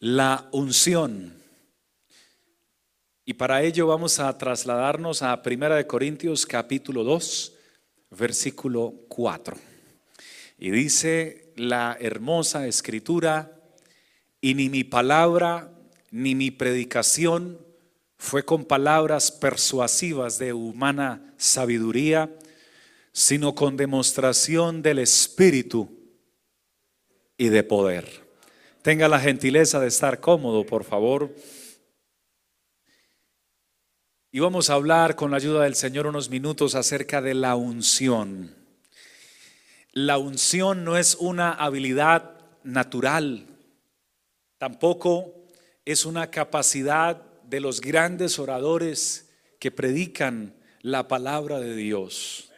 la unción. Y para ello vamos a trasladarnos a Primera de Corintios capítulo 2, versículo 4. Y dice la hermosa escritura, y ni mi palabra ni mi predicación fue con palabras persuasivas de humana sabiduría, sino con demostración del Espíritu y de poder. Tenga la gentileza de estar cómodo, por favor. Y vamos a hablar con la ayuda del Señor unos minutos acerca de la unción. La unción no es una habilidad natural, tampoco es una capacidad de los grandes oradores que predican la palabra de Dios.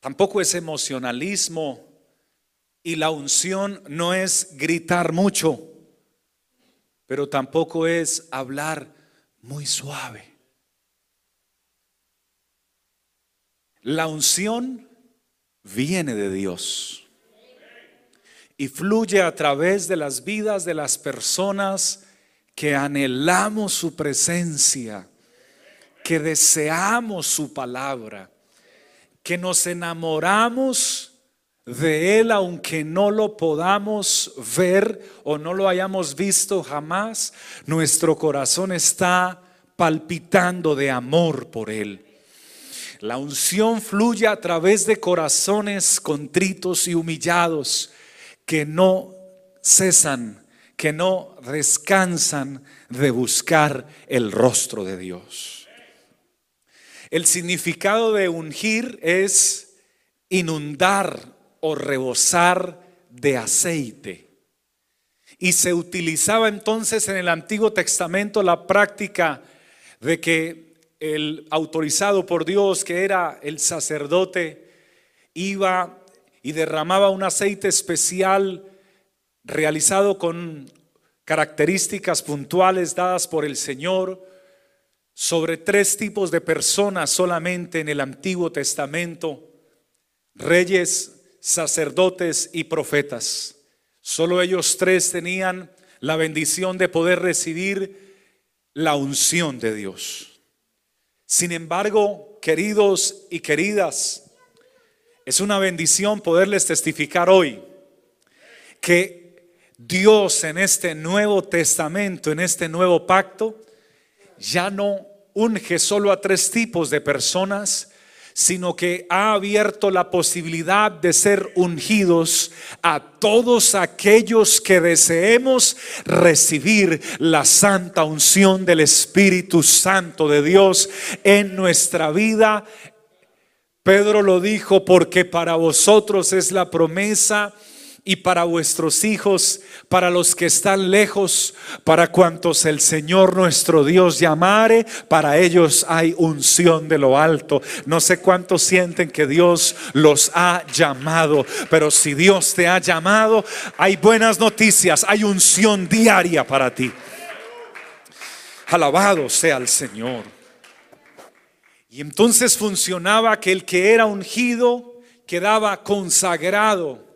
Tampoco es emocionalismo y la unción no es gritar mucho, pero tampoco es hablar muy suave. La unción viene de Dios y fluye a través de las vidas de las personas que anhelamos su presencia, que deseamos su palabra, que nos enamoramos de Él, aunque no lo podamos ver o no lo hayamos visto jamás, nuestro corazón está palpitando de amor por Él. La unción fluye a través de corazones contritos y humillados que no cesan, que no descansan de buscar el rostro de Dios. El significado de ungir es inundar o rebosar de aceite. Y se utilizaba entonces en el Antiguo Testamento la práctica de que el autorizado por Dios, que era el sacerdote, iba y derramaba un aceite especial realizado con características puntuales dadas por el Señor sobre tres tipos de personas solamente en el Antiguo Testamento, reyes, sacerdotes y profetas. Solo ellos tres tenían la bendición de poder recibir la unción de Dios. Sin embargo, queridos y queridas, es una bendición poderles testificar hoy que Dios en este nuevo testamento, en este nuevo pacto, ya no unge solo a tres tipos de personas, sino que ha abierto la posibilidad de ser ungidos a todos aquellos que deseemos recibir la santa unción del Espíritu Santo de Dios en nuestra vida. Pedro lo dijo porque para vosotros es la promesa y para vuestros hijos, para los que están lejos, para cuantos el Señor nuestro Dios llamare, para ellos hay unción de lo alto. No sé cuántos sienten que Dios los ha llamado, pero si Dios te ha llamado, hay buenas noticias, hay unción diaria para ti. Alabado sea el Señor. Y entonces funcionaba que el que era ungido quedaba consagrado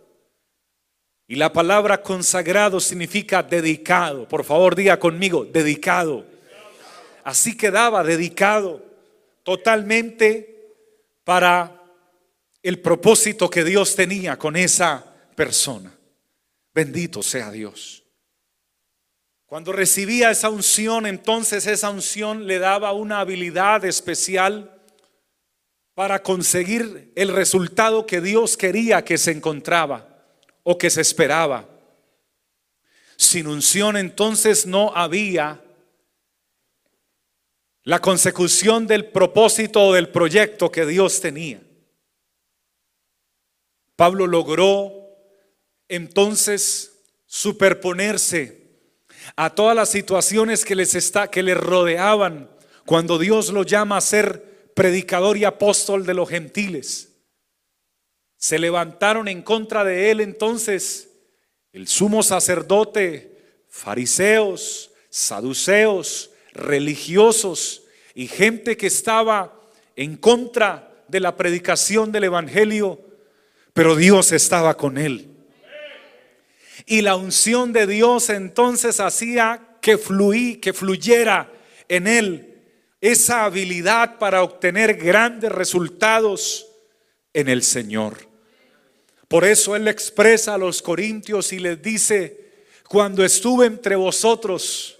y la palabra consagrado significa dedicado. Por favor, diga conmigo, dedicado. Así quedaba dedicado totalmente para el propósito que Dios tenía con esa persona. Bendito sea Dios. Cuando recibía esa unción, entonces esa unción le daba una habilidad especial para conseguir el resultado que Dios quería que se encontraba o que se esperaba. Sin unción entonces no había la consecución del propósito o del proyecto que Dios tenía. Pablo logró entonces superponerse a todas las situaciones que les está que le rodeaban cuando Dios lo llama a ser predicador y apóstol de los gentiles. Se levantaron en contra de él entonces el sumo sacerdote, fariseos, saduceos, religiosos y gente que estaba en contra de la predicación del Evangelio, pero Dios estaba con él. Y la unción de Dios entonces hacía que fluí, que fluyera en él esa habilidad para obtener grandes resultados en el Señor. Por eso Él expresa a los corintios y les dice, cuando estuve entre vosotros,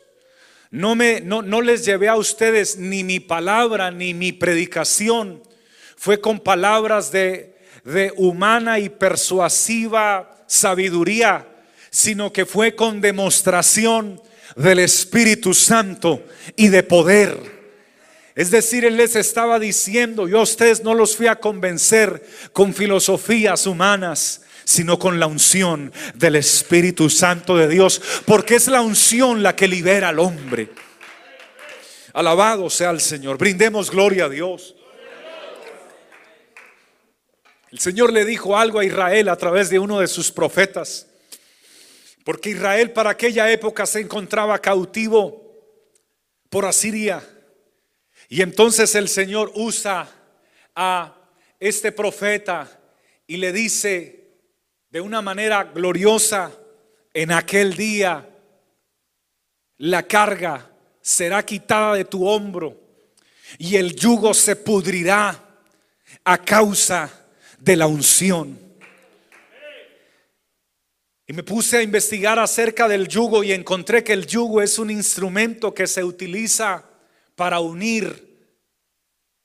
no, me, no, no les llevé a ustedes ni mi palabra ni mi predicación, fue con palabras de, de humana y persuasiva sabiduría, sino que fue con demostración del Espíritu Santo y de poder. Es decir, Él les estaba diciendo, yo a ustedes no los fui a convencer con filosofías humanas, sino con la unción del Espíritu Santo de Dios, porque es la unción la que libera al hombre. Alabado sea el Señor, brindemos gloria a Dios. El Señor le dijo algo a Israel a través de uno de sus profetas, porque Israel para aquella época se encontraba cautivo por Asiria. Y entonces el Señor usa a este profeta y le dice de una manera gloriosa, en aquel día la carga será quitada de tu hombro y el yugo se pudrirá a causa de la unción. Y me puse a investigar acerca del yugo y encontré que el yugo es un instrumento que se utiliza para unir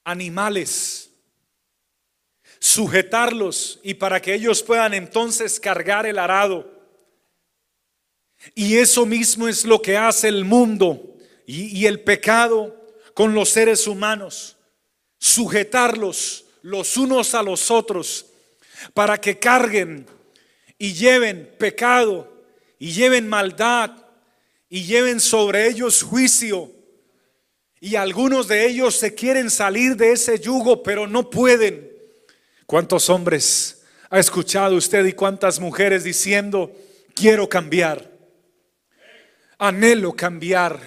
animales, sujetarlos y para que ellos puedan entonces cargar el arado. Y eso mismo es lo que hace el mundo y, el pecado con los seres humanos, sujetarlos los unos a los otros para que carguen y lleven pecado y lleven maldad y lleven sobre ellos juicio y algunos de ellos se quieren salir de ese yugo, pero no pueden. ¿Cuántos hombres ha escuchado usted y cuántas mujeres diciendo, quiero cambiar? Anhelo cambiar.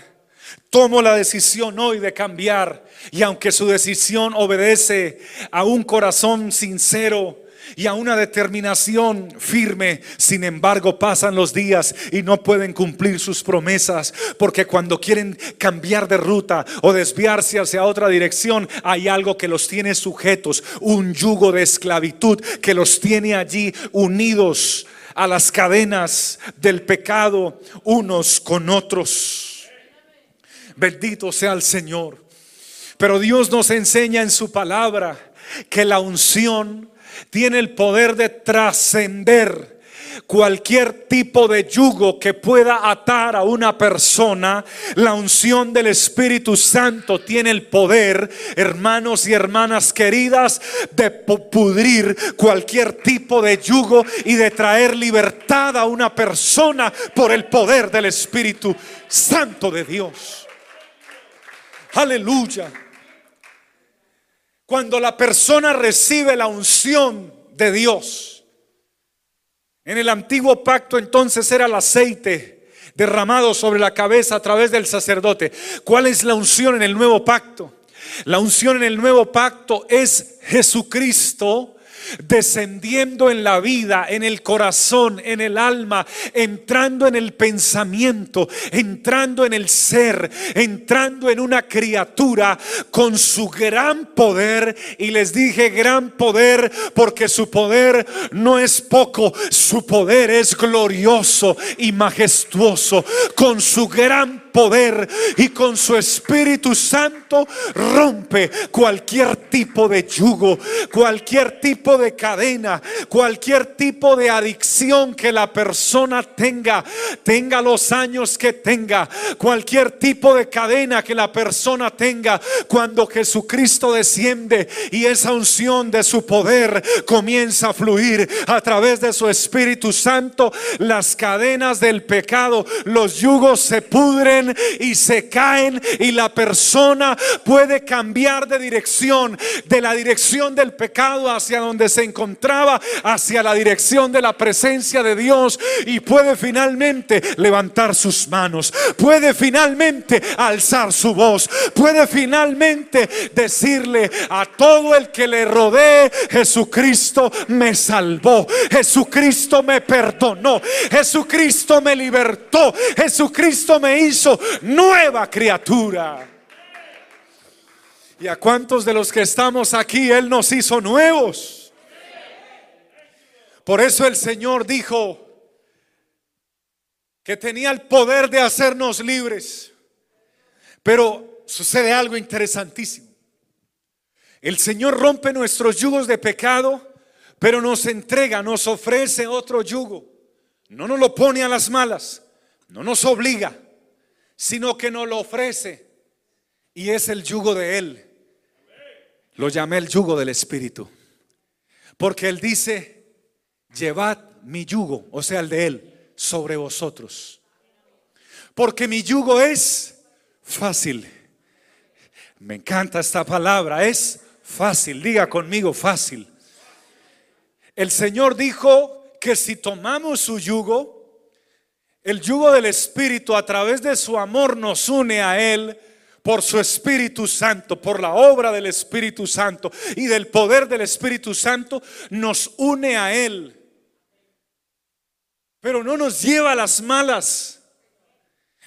Tomo la decisión hoy de cambiar. Y aunque su decisión obedece a un corazón sincero, y a una determinación firme. Sin embargo, pasan los días y no pueden cumplir sus promesas porque cuando quieren cambiar de ruta o desviarse hacia otra dirección, hay algo que los tiene sujetos, un yugo de esclavitud que los tiene allí unidos a las cadenas del pecado unos con otros. Bendito sea el Señor. Pero Dios nos enseña en su palabra que la unción tiene el poder de trascender cualquier tipo de yugo que pueda atar a una persona, la unción del Espíritu Santo tiene el poder, hermanos y hermanas queridas, de pudrir cualquier tipo de yugo y de traer libertad a una persona por el poder del Espíritu Santo de Dios. Aleluya. Cuando la persona recibe la unción de Dios. En el antiguo pacto entonces era el aceite derramado sobre la cabeza a través del sacerdote. ¿Cuál es la unción en el nuevo pacto? La unción en el nuevo pacto es Jesucristo descendiendo en la vida, en el corazón, en el alma, entrando en el pensamiento, entrando en el ser, entrando en una criatura con su gran poder. Y les dije gran poder porque su poder no es poco, su poder es glorioso y majestuoso. Con su gran poder y con su Espíritu Santo rompe cualquier tipo de yugo, cualquier tipo de cadena, cualquier tipo de adicción que la persona tenga, tenga los años que tenga, cualquier tipo de cadena que la persona tenga, cuando Jesucristo desciende y esa unción de su poder comienza a fluir a través de su Espíritu Santo, las cadenas del pecado, los yugos se pudren y se caen y la persona puede cambiar de dirección, de la dirección del pecado hacia donde se encontraba, hacia la dirección de la presencia de Dios y puede finalmente levantar sus manos, puede finalmente alzar su voz, puede finalmente decirle a todo el que le rodee, Jesucristo me salvó, Jesucristo me perdonó, Jesucristo me libertó, Jesucristo me hizo nueva criatura. ¿Y a cuántos de los que estamos aquí Él nos hizo nuevos? Por eso el Señor dijo que tenía el poder de hacernos libres. Pero sucede algo interesantísimo. El Señor rompe nuestros yugos de pecado, pero nos entrega, nos ofrece otro yugo. No nos lo pone a las malas, no nos obliga, sino que nos lo ofrece. Y es el yugo de Él. Lo llamé el yugo del Espíritu. Porque Él dice, llevad mi yugo, o sea, el de Él, sobre vosotros. Porque mi yugo es fácil. Me encanta esta palabra, es fácil. Diga conmigo, fácil. El Señor dijo que si tomamos su yugo, el yugo del Espíritu a través de su amor nos une a Él por su Espíritu Santo, por la obra del Espíritu Santo y del poder del Espíritu Santo, nos une a Él. Pero no nos lleva a las malas,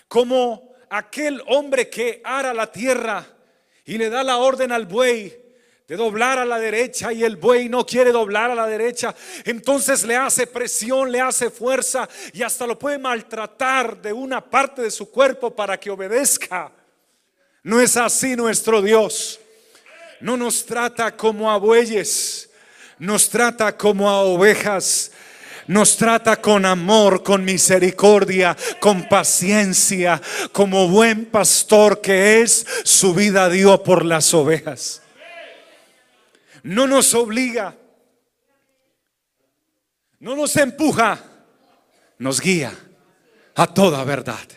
como aquel hombre que ara la tierra y le da la orden al buey de doblar a la derecha y el buey no quiere doblar a la derecha, entonces le hace presión, le hace fuerza y hasta lo puede maltratar de una parte de su cuerpo para que obedezca. No es así nuestro Dios. No nos trata como a bueyes, nos trata como a ovejas. Nos trata con amor, con misericordia, con paciencia, como buen pastor que es, su vida dio por las ovejas no nos obliga, no nos empuja, nos guía a toda verdad.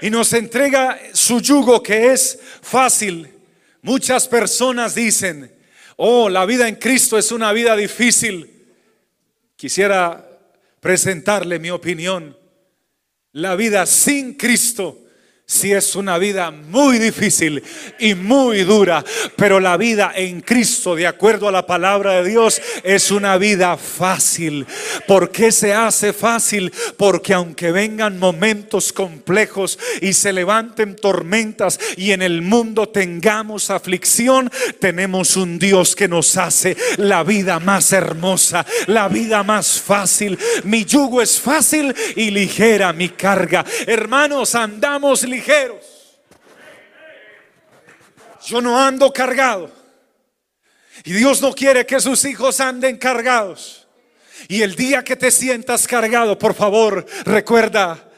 Y nos entrega su yugo que es fácil. Muchas personas dicen, oh, la vida en Cristo es una vida difícil. Quisiera presentarle mi opinión. La vida sin Cristo si es una vida muy difícil y muy dura, pero la vida en Cristo, de acuerdo a la palabra de Dios, es una vida fácil. ¿Por qué se hace fácil? Porque aunque vengan momentos complejos y se levanten tormentas y en el mundo tengamos aflicción, tenemos un Dios que nos hace la vida más hermosa, la vida más fácil. Mi yugo es fácil y ligera mi carga. Hermanos, andamos ligeros yo no ando cargado. Y Dios no quiere que sus hijos anden cargados. Y el día que te sientas cargado, por favor, recuerda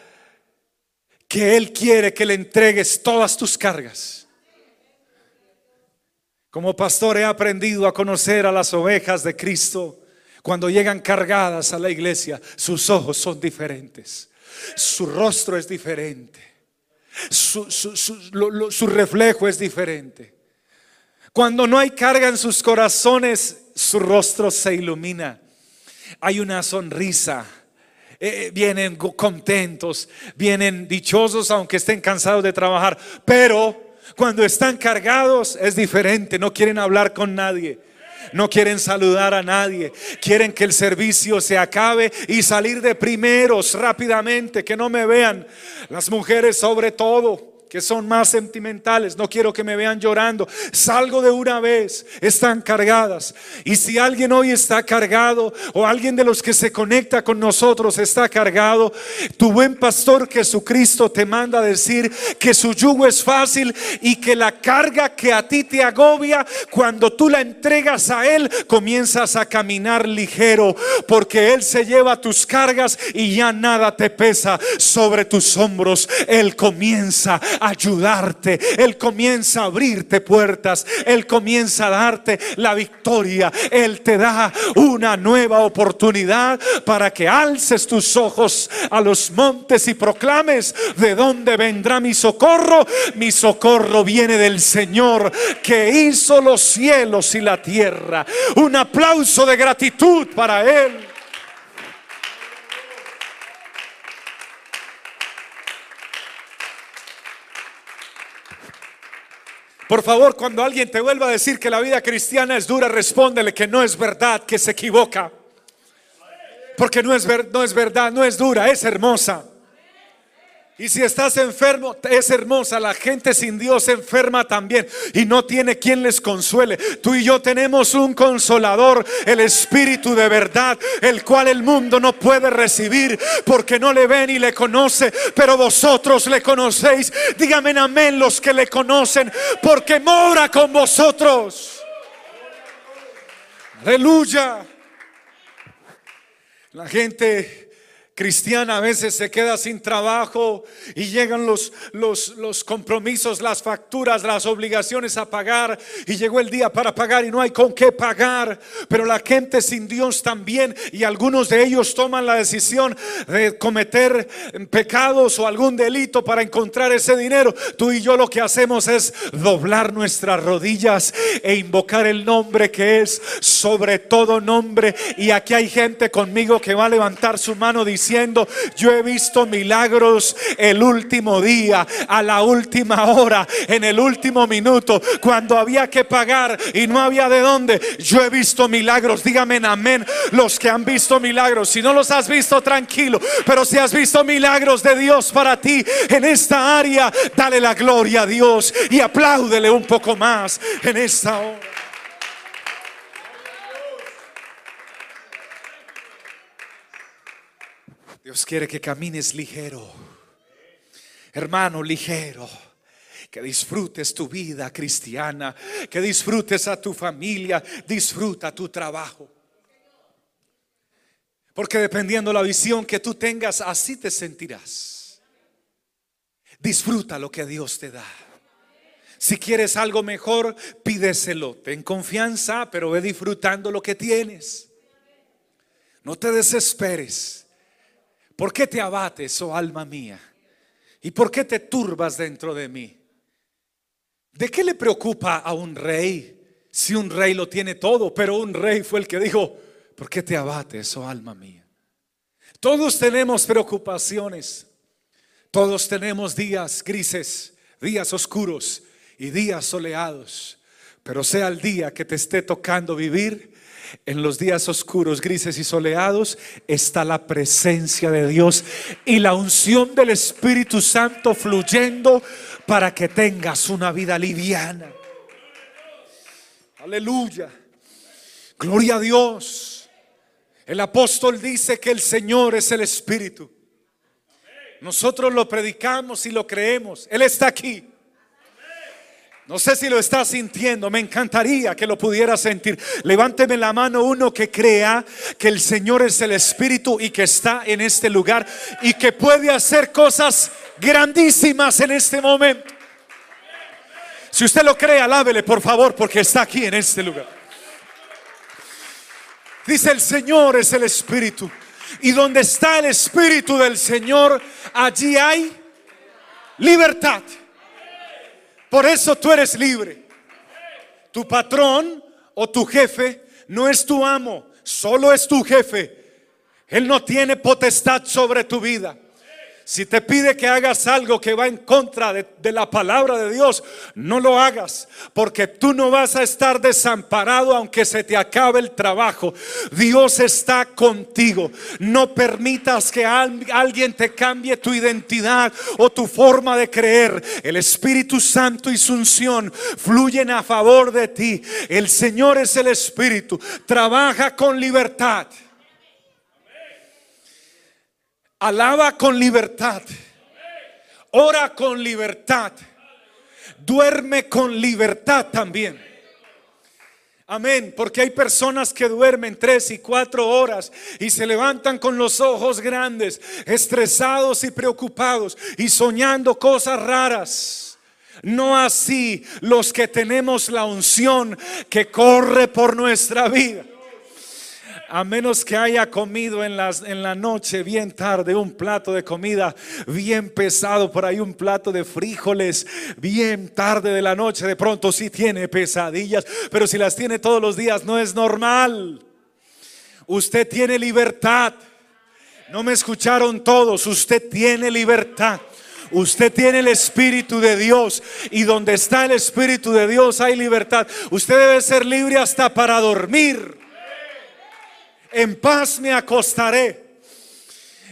que Él quiere que le entregues todas tus cargas. Como pastor he aprendido a conocer a las ovejas de Cristo. Cuando llegan cargadas a la iglesia, sus ojos son diferentes. Su rostro es diferente su, reflejo es diferente. Cuando no hay carga en sus corazones, su rostro se ilumina. Hay una sonrisa. Eh, vienen contentos, vienen dichosos aunque estén cansados de trabajar. Pero cuando están cargados es diferente, no quieren hablar con nadie no quieren saludar a nadie, quieren que el servicio se acabe y salir de primeros rápidamente, que no me vean. Las mujeres sobre todo que son más sentimentales, no quiero que me vean llorando, salgo de una vez, están cargadas. Y si alguien hoy está cargado o alguien de los que se conecta con nosotros está cargado, tu buen pastor Jesucristo te manda decir que su yugo es fácil y que la carga que a ti te agobia, cuando tú la entregas a Él, comienzas a caminar ligero, porque Él se lleva tus cargas y ya nada te pesa sobre tus hombros. Él comienza ayudarte, Él comienza a abrirte puertas, Él comienza a darte la victoria, Él te da una nueva oportunidad para que alces tus ojos a los montes y proclames de dónde vendrá mi socorro. Mi socorro viene del Señor que hizo los cielos y la tierra. Un aplauso de gratitud para Él. Por favor, cuando alguien te vuelva a decir que la vida cristiana es dura, respóndele que no es verdad, que se equivoca. Porque no es, no es verdad, no es dura, es hermosa. Y si estás enfermo, es hermosa. La gente sin Dios enferma también y no tiene quien les consuele. Tú y yo tenemos un consolador, el Espíritu de verdad, el cual el mundo no puede recibir porque no le ven y le conoce. Pero vosotros le conocéis. Dígame amén los que le conocen, porque mora con vosotros. Aleluya. La gente cristiana a veces se queda sin trabajo y llegan los, los, los, compromisos, las facturas, las obligaciones a pagar y llegó el día para pagar y no hay con qué pagar. Pero la gente sin Dios también y algunos de ellos toman la decisión de cometer pecados o algún delito para encontrar ese dinero. Tú y yo lo que hacemos es doblar nuestras rodillas e invocar el nombre que es sobre todo nombre. Y aquí hay gente conmigo que va a levantar su mano diciendo, diciendo, yo he visto milagros el último día, a la última hora, en el último minuto, cuando había que pagar y no había de dónde. Yo he visto milagros, dígame amén los que han visto milagros. Si no los has visto, tranquilo, pero si has visto milagros de Dios para ti en esta área, dale la gloria a Dios y apláudele un poco más en esta hora. Dios quiere que camines ligero, hermano ligero, que disfrutes tu vida cristiana, que disfrutes a tu familia, disfruta tu trabajo. Porque dependiendo la visión que tú tengas, así te sentirás. Disfruta lo que Dios te da. Si quieres algo mejor, pídeselo. Ten confianza, pero ve disfrutando lo que tienes. No te desesperes. ¿Por qué te abates, oh alma mía? ¿Y por qué te turbas dentro de mí? ¿De qué le preocupa a un rey si un rey lo tiene todo? Pero un rey fue el que dijo, ¿por qué te abates, oh alma mía? Todos tenemos preocupaciones, todos tenemos días grises, días oscuros y días soleados, pero sea el día que te esté tocando vivir, en los días oscuros, grises y soleados está la presencia de Dios y la unción del Espíritu Santo fluyendo para que tengas una vida liviana. Aleluya. Gloria a Dios. El apóstol dice que el Señor es el Espíritu. Nosotros lo predicamos y lo creemos. Él está aquí. No sé si lo está sintiendo, me encantaría que lo pudiera sentir. Levánteme la mano uno que crea que el Señor es el Espíritu y que está en este lugar y que puede hacer cosas grandísimas en este momento. Si usted lo cree, alábele por favor porque está aquí en este lugar. Dice el Señor es el Espíritu. Y donde está el Espíritu del Señor, allí hay libertad. Por eso tú eres libre. Tu patrón o tu jefe no es tu amo, solo es tu jefe. Él no tiene potestad sobre tu vida. Si te pide que hagas algo que va en contra de, la palabra de Dios, no lo hagas, porque tú no vas a estar desamparado aunque se te acabe el trabajo. Dios está contigo. No permitas que alguien te cambie tu identidad o tu forma de creer. El Espíritu Santo y su unción fluyen a favor de ti. El Señor es el Espíritu. Trabaja con libertad. Alaba con libertad. Ora con libertad. Duerme con libertad también. Amén, porque hay personas que duermen tres y cuatro horas y se levantan con los ojos grandes, estresados y preocupados y soñando cosas raras. No así los que tenemos la unción que corre por nuestra vida a menos que haya comido en, las, en la noche bien tarde un plato de comida bien pesado, por ahí un plato de frijoles bien tarde de la noche, de pronto sí tiene pesadillas, pero si las tiene todos los días no es normal. Usted tiene libertad. No me escucharon todos, usted tiene libertad. Usted tiene el Espíritu de Dios y donde está el Espíritu de Dios hay libertad. Usted debe ser libre hasta para dormir en paz me acostaré.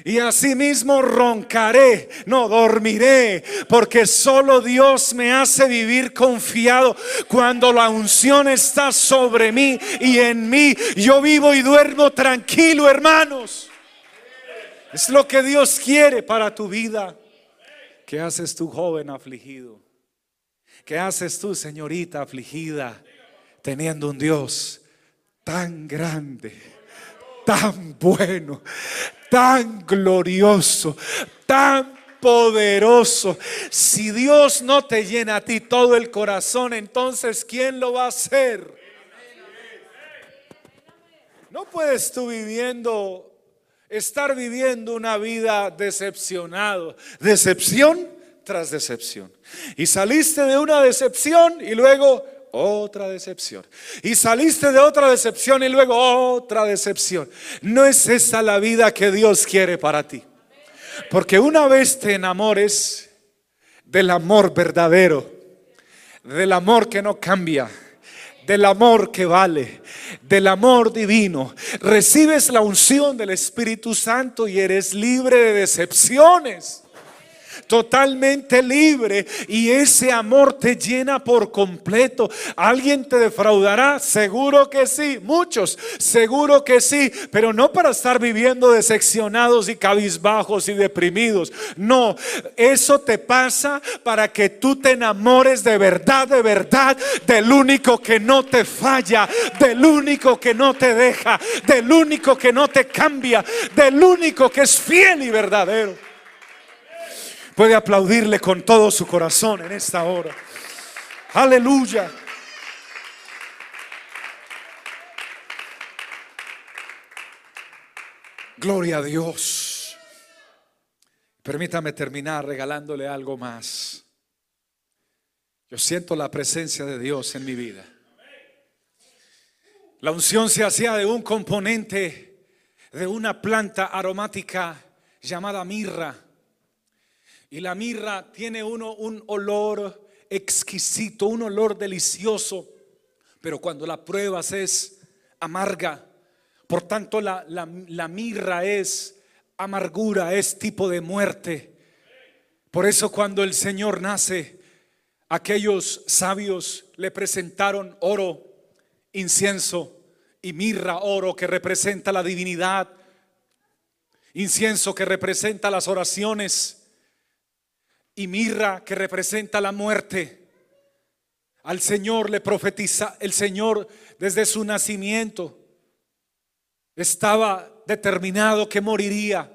Y asimismo roncaré, no dormiré, porque solo Dios me hace vivir confiado. Cuando la unción está sobre mí y en mí, yo vivo y duermo tranquilo, hermanos. Es lo que Dios quiere para tu vida. ¿Qué haces tú, joven afligido? ¿Qué haces tú, señorita afligida, teniendo un Dios tan grande? Tan bueno, tan glorioso, tan poderoso. Si Dios no te llena a ti todo el corazón, entonces ¿quién lo va a hacer? No puedes tú viviendo, estar viviendo una vida decepcionado, decepción tras decepción. Y saliste de una decepción y luego otra decepción. Y saliste de otra decepción y luego otra decepción. No es esa la vida que Dios quiere para ti. Porque una vez te enamores del amor verdadero, del amor que no cambia, del amor que vale, del amor divino, recibes la unción del Espíritu Santo y eres libre de decepciones totalmente libre y ese amor te llena por completo. ¿Alguien te defraudará? Seguro que sí, muchos, seguro que sí, pero no para estar viviendo decepcionados y cabizbajos y deprimidos. No, eso te pasa para que tú te enamores de verdad, de verdad, del único que no te falla, del único que no te deja, del único que no te cambia, del único que es fiel y verdadero. Puede aplaudirle con todo su corazón en esta hora. Aleluya. Gloria a Dios. Permítame terminar regalándole algo más. Yo siento la presencia de Dios en mi vida. La unción se hacía de un componente de una planta aromática llamada mirra. Y la mirra tiene uno un olor exquisito, un olor delicioso, pero cuando la pruebas es amarga. Por tanto, la, la mirra es amargura, es tipo de muerte. Por eso cuando el Señor nace, aquellos sabios le presentaron oro, incienso y mirra, oro que representa la divinidad, incienso que representa las oraciones y mirra que representa la muerte. Al Señor le profetiza, el Señor desde su nacimiento estaba determinado que moriría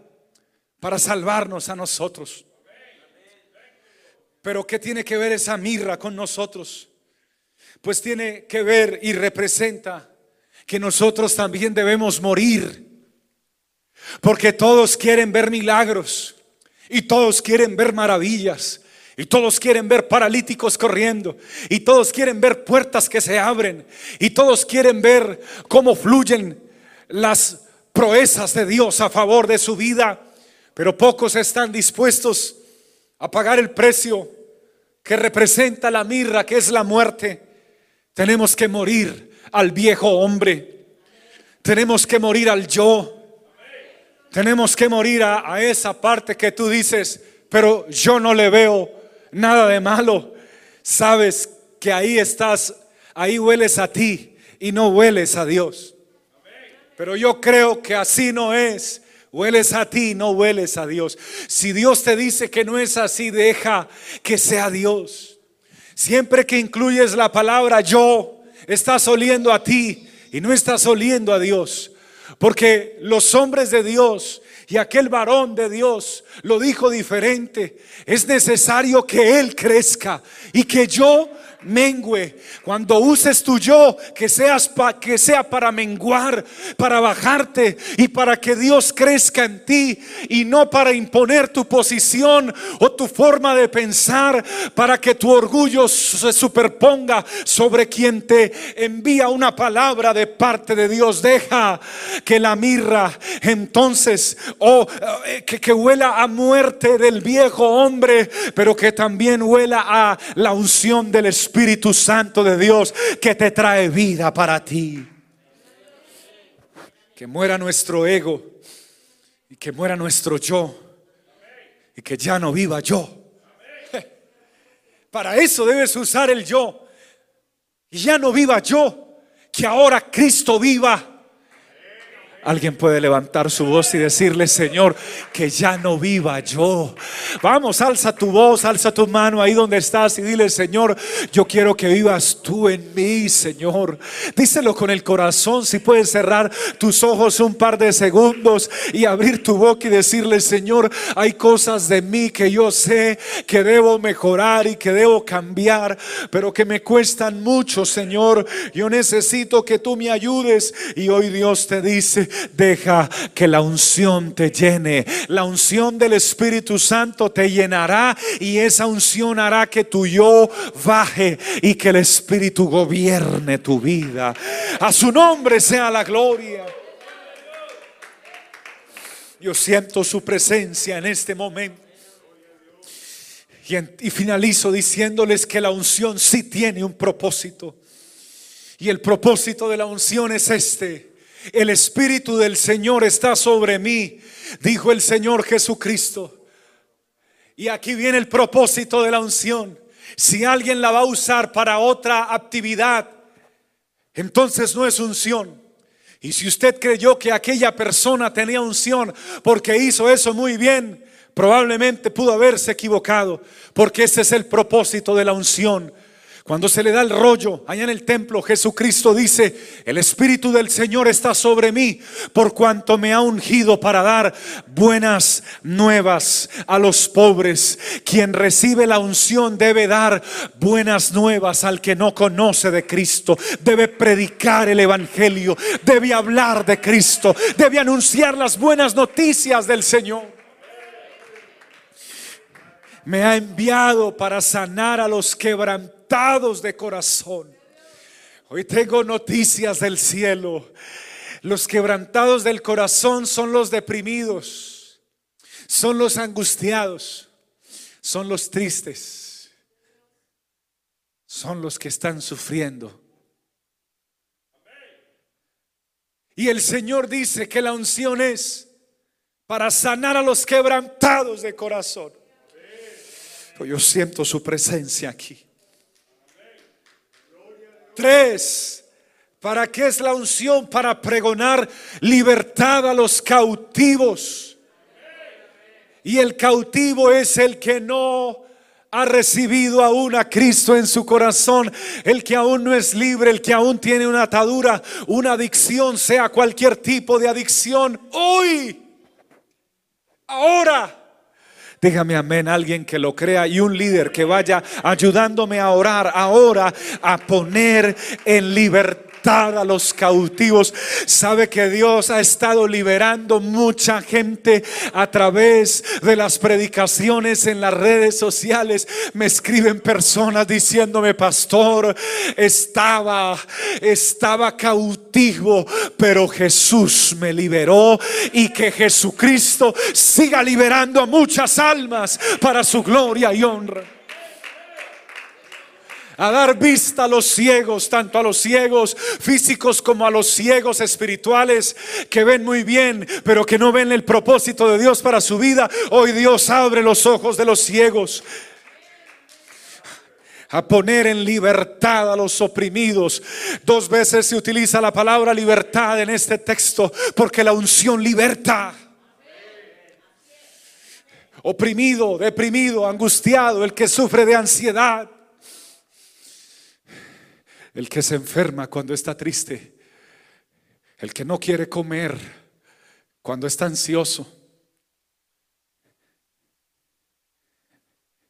para salvarnos a nosotros. Pero ¿qué tiene que ver esa mirra con nosotros? Pues tiene que ver y representa que nosotros también debemos morir. Porque todos quieren ver milagros. Y todos quieren ver maravillas. Y todos quieren ver paralíticos corriendo. Y todos quieren ver puertas que se abren. Y todos quieren ver cómo fluyen las proezas de Dios a favor de su vida. Pero pocos están dispuestos a pagar el precio que representa la mirra, que es la muerte. Tenemos que morir al viejo hombre. Tenemos que morir al yo. Tenemos que morir a, esa parte que tú dices, pero yo no le veo nada de malo. Sabes que ahí estás, ahí hueles a ti y no hueles a Dios. Pero yo creo que así no es. Hueles a ti, no hueles a Dios. Si Dios te dice que no es así, deja que sea Dios. Siempre que incluyes la palabra yo estás oliendo a ti y no estás oliendo a Dios. Porque los hombres de Dios y aquel varón de Dios lo dijo diferente. Es necesario que Él crezca y que yo mengue. Cuando uses tu yo, que, seas que sea para menguar, para bajarte y para que Dios crezca en ti y no para imponer tu posición o tu forma de pensar, para que tu orgullo se superponga sobre quien te envía una palabra de parte de Dios. Deja que la mirra entonces, o eh, que, que huela a muerte del viejo hombre, pero que también huela a la unción del Espíritu Espíritu Santo de Dios que te trae vida para ti. Que muera nuestro ego y que muera nuestro yo y que ya no viva yo. Para eso debes usar el yo. Y ya no viva yo, que ahora Cristo viva Alguien puede levantar su voz y decirle, Señor, que ya no viva yo. Vamos, alza tu voz, alza tu mano ahí donde estás y dile, Señor, yo quiero que vivas tú en mí, Señor. Díselo con el corazón, si puedes cerrar tus ojos un par de segundos y abrir tu boca y decirle, Señor, hay cosas de mí que yo sé que debo mejorar y que debo cambiar, pero que me cuestan mucho, Señor. Yo necesito que tú me ayudes. Y hoy Dios te dice, Deja que la unción te llene. La unción del Espíritu Santo te llenará y esa unción hará que tu yo baje y que el Espíritu gobierne tu vida. A su nombre sea la gloria. Yo siento su presencia en este momento. Y, y, finalizo diciéndoles que la unción sí tiene un propósito. Y el propósito de la unción es este el Espíritu del Señor está sobre mí, dijo el Señor Jesucristo. Y aquí viene el propósito de la unción. Si alguien la va a usar para otra actividad, entonces no es unción. Y si usted creyó que aquella persona tenía unción porque hizo eso muy bien, probablemente pudo haberse equivocado, porque ese es el propósito de la unción. Cuando se le da el rollo allá en el templo, Jesucristo dice, el Espíritu del Señor está sobre mí por cuanto me ha ungido para dar buenas nuevas a los pobres. Quien recibe la unción debe dar buenas nuevas al que no conoce de Cristo. Debe predicar el Evangelio, debe hablar de Cristo, debe anunciar las buenas noticias del Señor. Me ha enviado para sanar a los quebrantados de corazón. Hoy tengo noticias del cielo. Los quebrantados del corazón son los deprimidos, son los angustiados, son los tristes, son los que están sufriendo. Y el Señor dice que la unción es para sanar a los quebrantados de corazón. Yo siento su presencia aquí. Tres, ¿para qué es la unción? Para pregonar libertad a los cautivos. Y el cautivo es el que no ha recibido aún a Cristo en su corazón, el que aún no es libre, el que aún tiene una atadura, una adicción, sea cualquier tipo de adicción, hoy, ahora Dígame amén, alguien que lo crea y un líder que vaya ayudándome a orar ahora, a poner en libertad a los cautivos. Sabe que Dios ha estado liberando mucha gente a través de las predicaciones en las redes sociales. Me escriben personas diciéndome, pastor, estaba, estaba cautivo, pero Jesús me liberó y que Jesucristo siga liberando a muchas almas para su gloria y honra a dar vista a los ciegos, tanto a los ciegos físicos como a los ciegos espirituales que ven muy bien, pero que no ven el propósito de Dios para su vida. Hoy Dios abre los ojos de los ciegos a poner en libertad a los oprimidos. Dos veces se utiliza la palabra libertad en este texto porque la unción liberta. Oprimido, deprimido, angustiado, el que sufre de ansiedad el que se enferma cuando está triste, el que no quiere comer cuando está ansioso,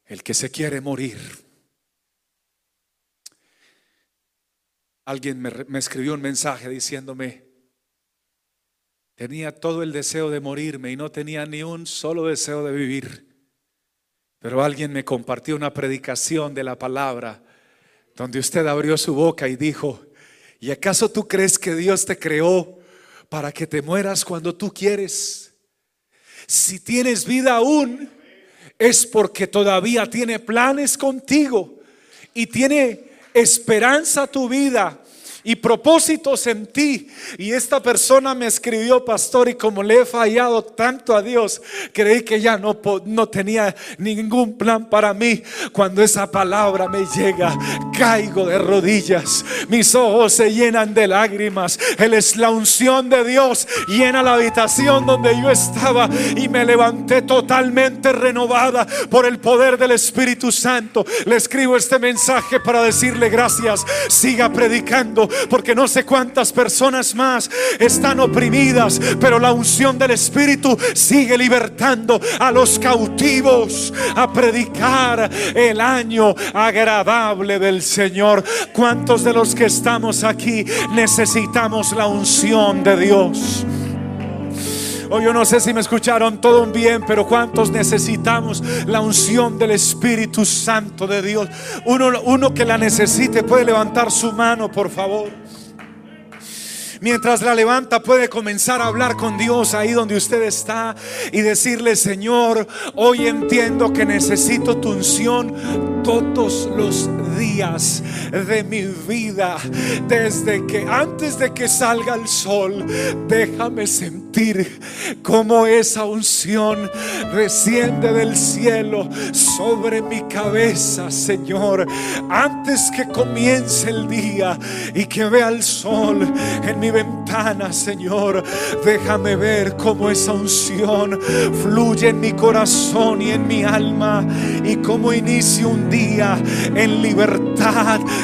el que se quiere morir. Alguien me, escribió un mensaje diciéndome, tenía todo el deseo de morirme y no tenía ni un solo deseo de vivir. Pero alguien me compartió una predicación de la palabra donde usted abrió su boca y dijo, ¿y acaso tú crees que Dios te creó para que te mueras cuando tú quieres? Si tienes vida aún, es porque todavía tiene planes contigo y tiene esperanza tu vida y propósitos en ti. Y esta persona me escribió, pastor, y como le he fallado tanto a Dios, creí que ya no, no tenía ningún plan para mí. Cuando esa palabra me llega, caigo de rodillas, mis ojos se llenan de lágrimas. Él es la unción de Dios, llena la habitación donde yo estaba y me levanté totalmente renovada por el poder del Espíritu Santo. Le escribo este mensaje para decirle gracias. Siga predicando porque no sé cuántas personas más están oprimidas, pero la unción del Espíritu sigue libertando a los cautivos a predicar el año agradable del Señor. ¿Cuántos de los que estamos aquí necesitamos la unción de Dios? O yo no sé si me escucharon todo bien, pero ¿cuántos necesitamos la unción del Espíritu Santo de Dios? Uno, uno que la necesite puede levantar su mano, por favor. Mientras la levanta puede comenzar a hablar con Dios ahí donde usted está y decirle, Señor, hoy entiendo que necesito tu unción todos los días de mi vida. Desde que antes de que salga el sol, déjame sentir como esa unción desciende del cielo sobre mi cabeza, Señor. Antes que comience el día y que vea el sol en mi ventana, Señor, déjame ver cómo esa unción fluye en mi corazón y en mi alma y cómo inicio un día en libertad,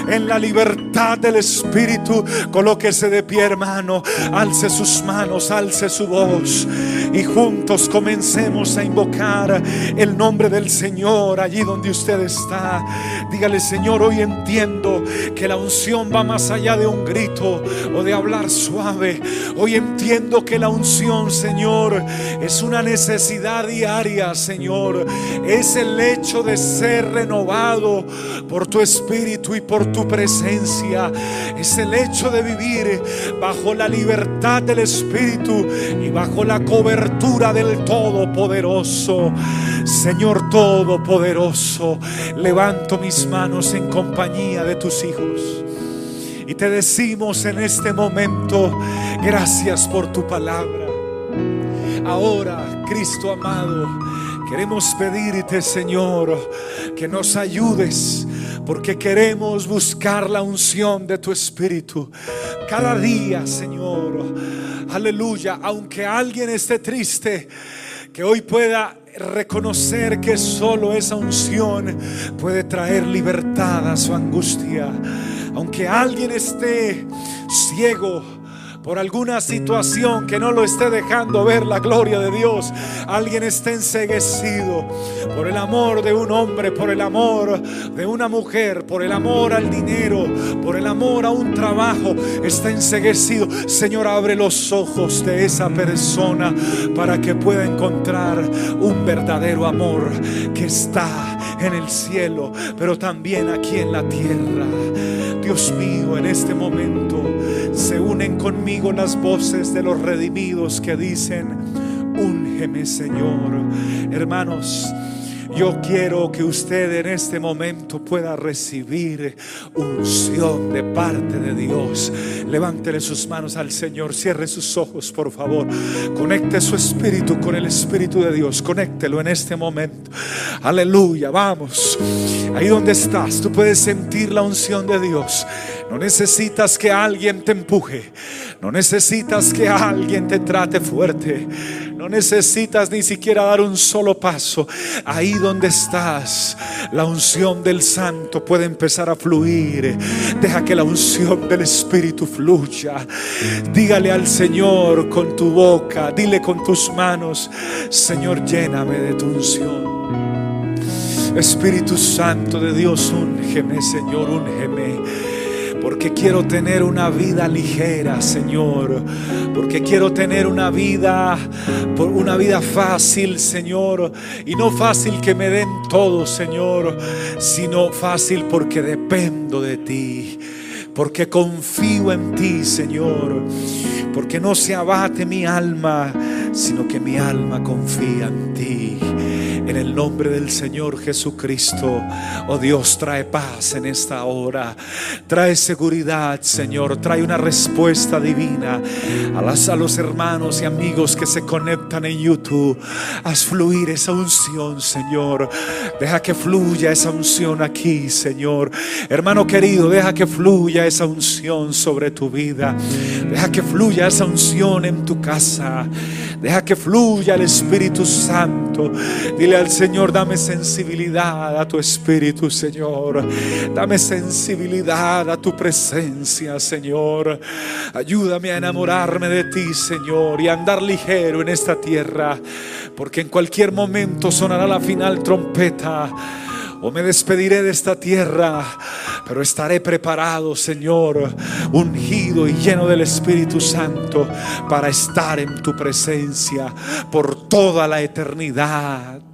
en la libertad del Espíritu. Colóquese de pie, hermano, alce sus manos, alce su voz y juntos comencemos a invocar el nombre del Señor allí donde usted está. Dígale, Señor, hoy entiendo que la unción va más allá de un grito o de hablar suave. Hoy entiendo que la unción, Señor, es una necesidad diaria, Señor. Es el hecho de ser renovado por tu Espíritu y por tu presencia. Es el hecho de vivir bajo la libertad del Espíritu y bajo la cobertura del Todopoderoso. Señor Todopoderoso, levanto mis manos en compañía de tus hijos. Y te decimos en este momento, gracias por tu palabra. Ahora, Cristo amado, queremos pedirte, Señor, que nos ayudes, porque queremos buscar la unción de tu Espíritu cada día, Señor. Aleluya, aunque alguien esté triste, que hoy pueda reconocer que solo esa unción puede traer libertad a su angustia. Aunque alguien esté ciego, por alguna situación que no lo esté dejando ver la gloria de Dios. Alguien está enseguecido por el amor de un hombre, por el amor de una mujer, por el amor al dinero, por el amor a un trabajo. Está enseguecido. Señor, abre los ojos de esa persona para que pueda encontrar un verdadero amor que está en el cielo, pero también aquí en la tierra. Dios mío, en este momento se unen conmigo las voces de los redimidos que dicen, úngeme Señor. Hermanos, yo quiero que usted en este momento pueda recibir unción de parte de Dios. Levántele sus manos al Señor, cierre sus ojos, por favor. Conecte su espíritu con el espíritu de Dios. Conéctelo en este momento. Aleluya, vamos. Ahí donde estás, tú puedes sentir la unción de Dios. No necesitas que alguien te empuje. No necesitas que alguien te trate fuerte. No necesitas ni siquiera dar un solo paso. Ahí donde estás, la unción del Santo puede empezar a fluir. Deja que la unción del Espíritu fluya. Dígale al Señor con tu boca, dile con tus manos, Señor, lléname de tu unción. Espíritu Santo de Dios, úngeme, Señor, úngeme. Porque quiero tener una vida ligera, Señor. Porque quiero tener una vida, una vida fácil, Señor. Y no fácil que me den todo, Señor. Sino fácil porque dependo de ti. Porque confío en ti, Señor. Porque no se abate mi alma, sino que mi alma confía en ti. En el nombre del Señor Jesucristo, oh Dios, trae paz en esta hora. Trae seguridad, Señor. Trae una respuesta divina a, a los hermanos y amigos que se conectan en YouTube. Haz fluir esa unción, Señor. Deja que fluya esa unción aquí, Señor. Hermano querido, deja que fluya esa unción sobre tu vida. Deja que fluya esa unción en tu casa. Deja que fluya el Espíritu Santo. Dile al Señor, dame sensibilidad a tu Espíritu, Señor. Dame sensibilidad a tu presencia, Señor. Ayúdame a enamorarme de ti, Señor, y a andar ligero en esta tierra. Porque en cualquier momento sonará la final trompeta o me despediré de esta tierra, pero estaré preparado, Señor, ungido y lleno del Espíritu Santo para estar en tu presencia por toda la eternidad.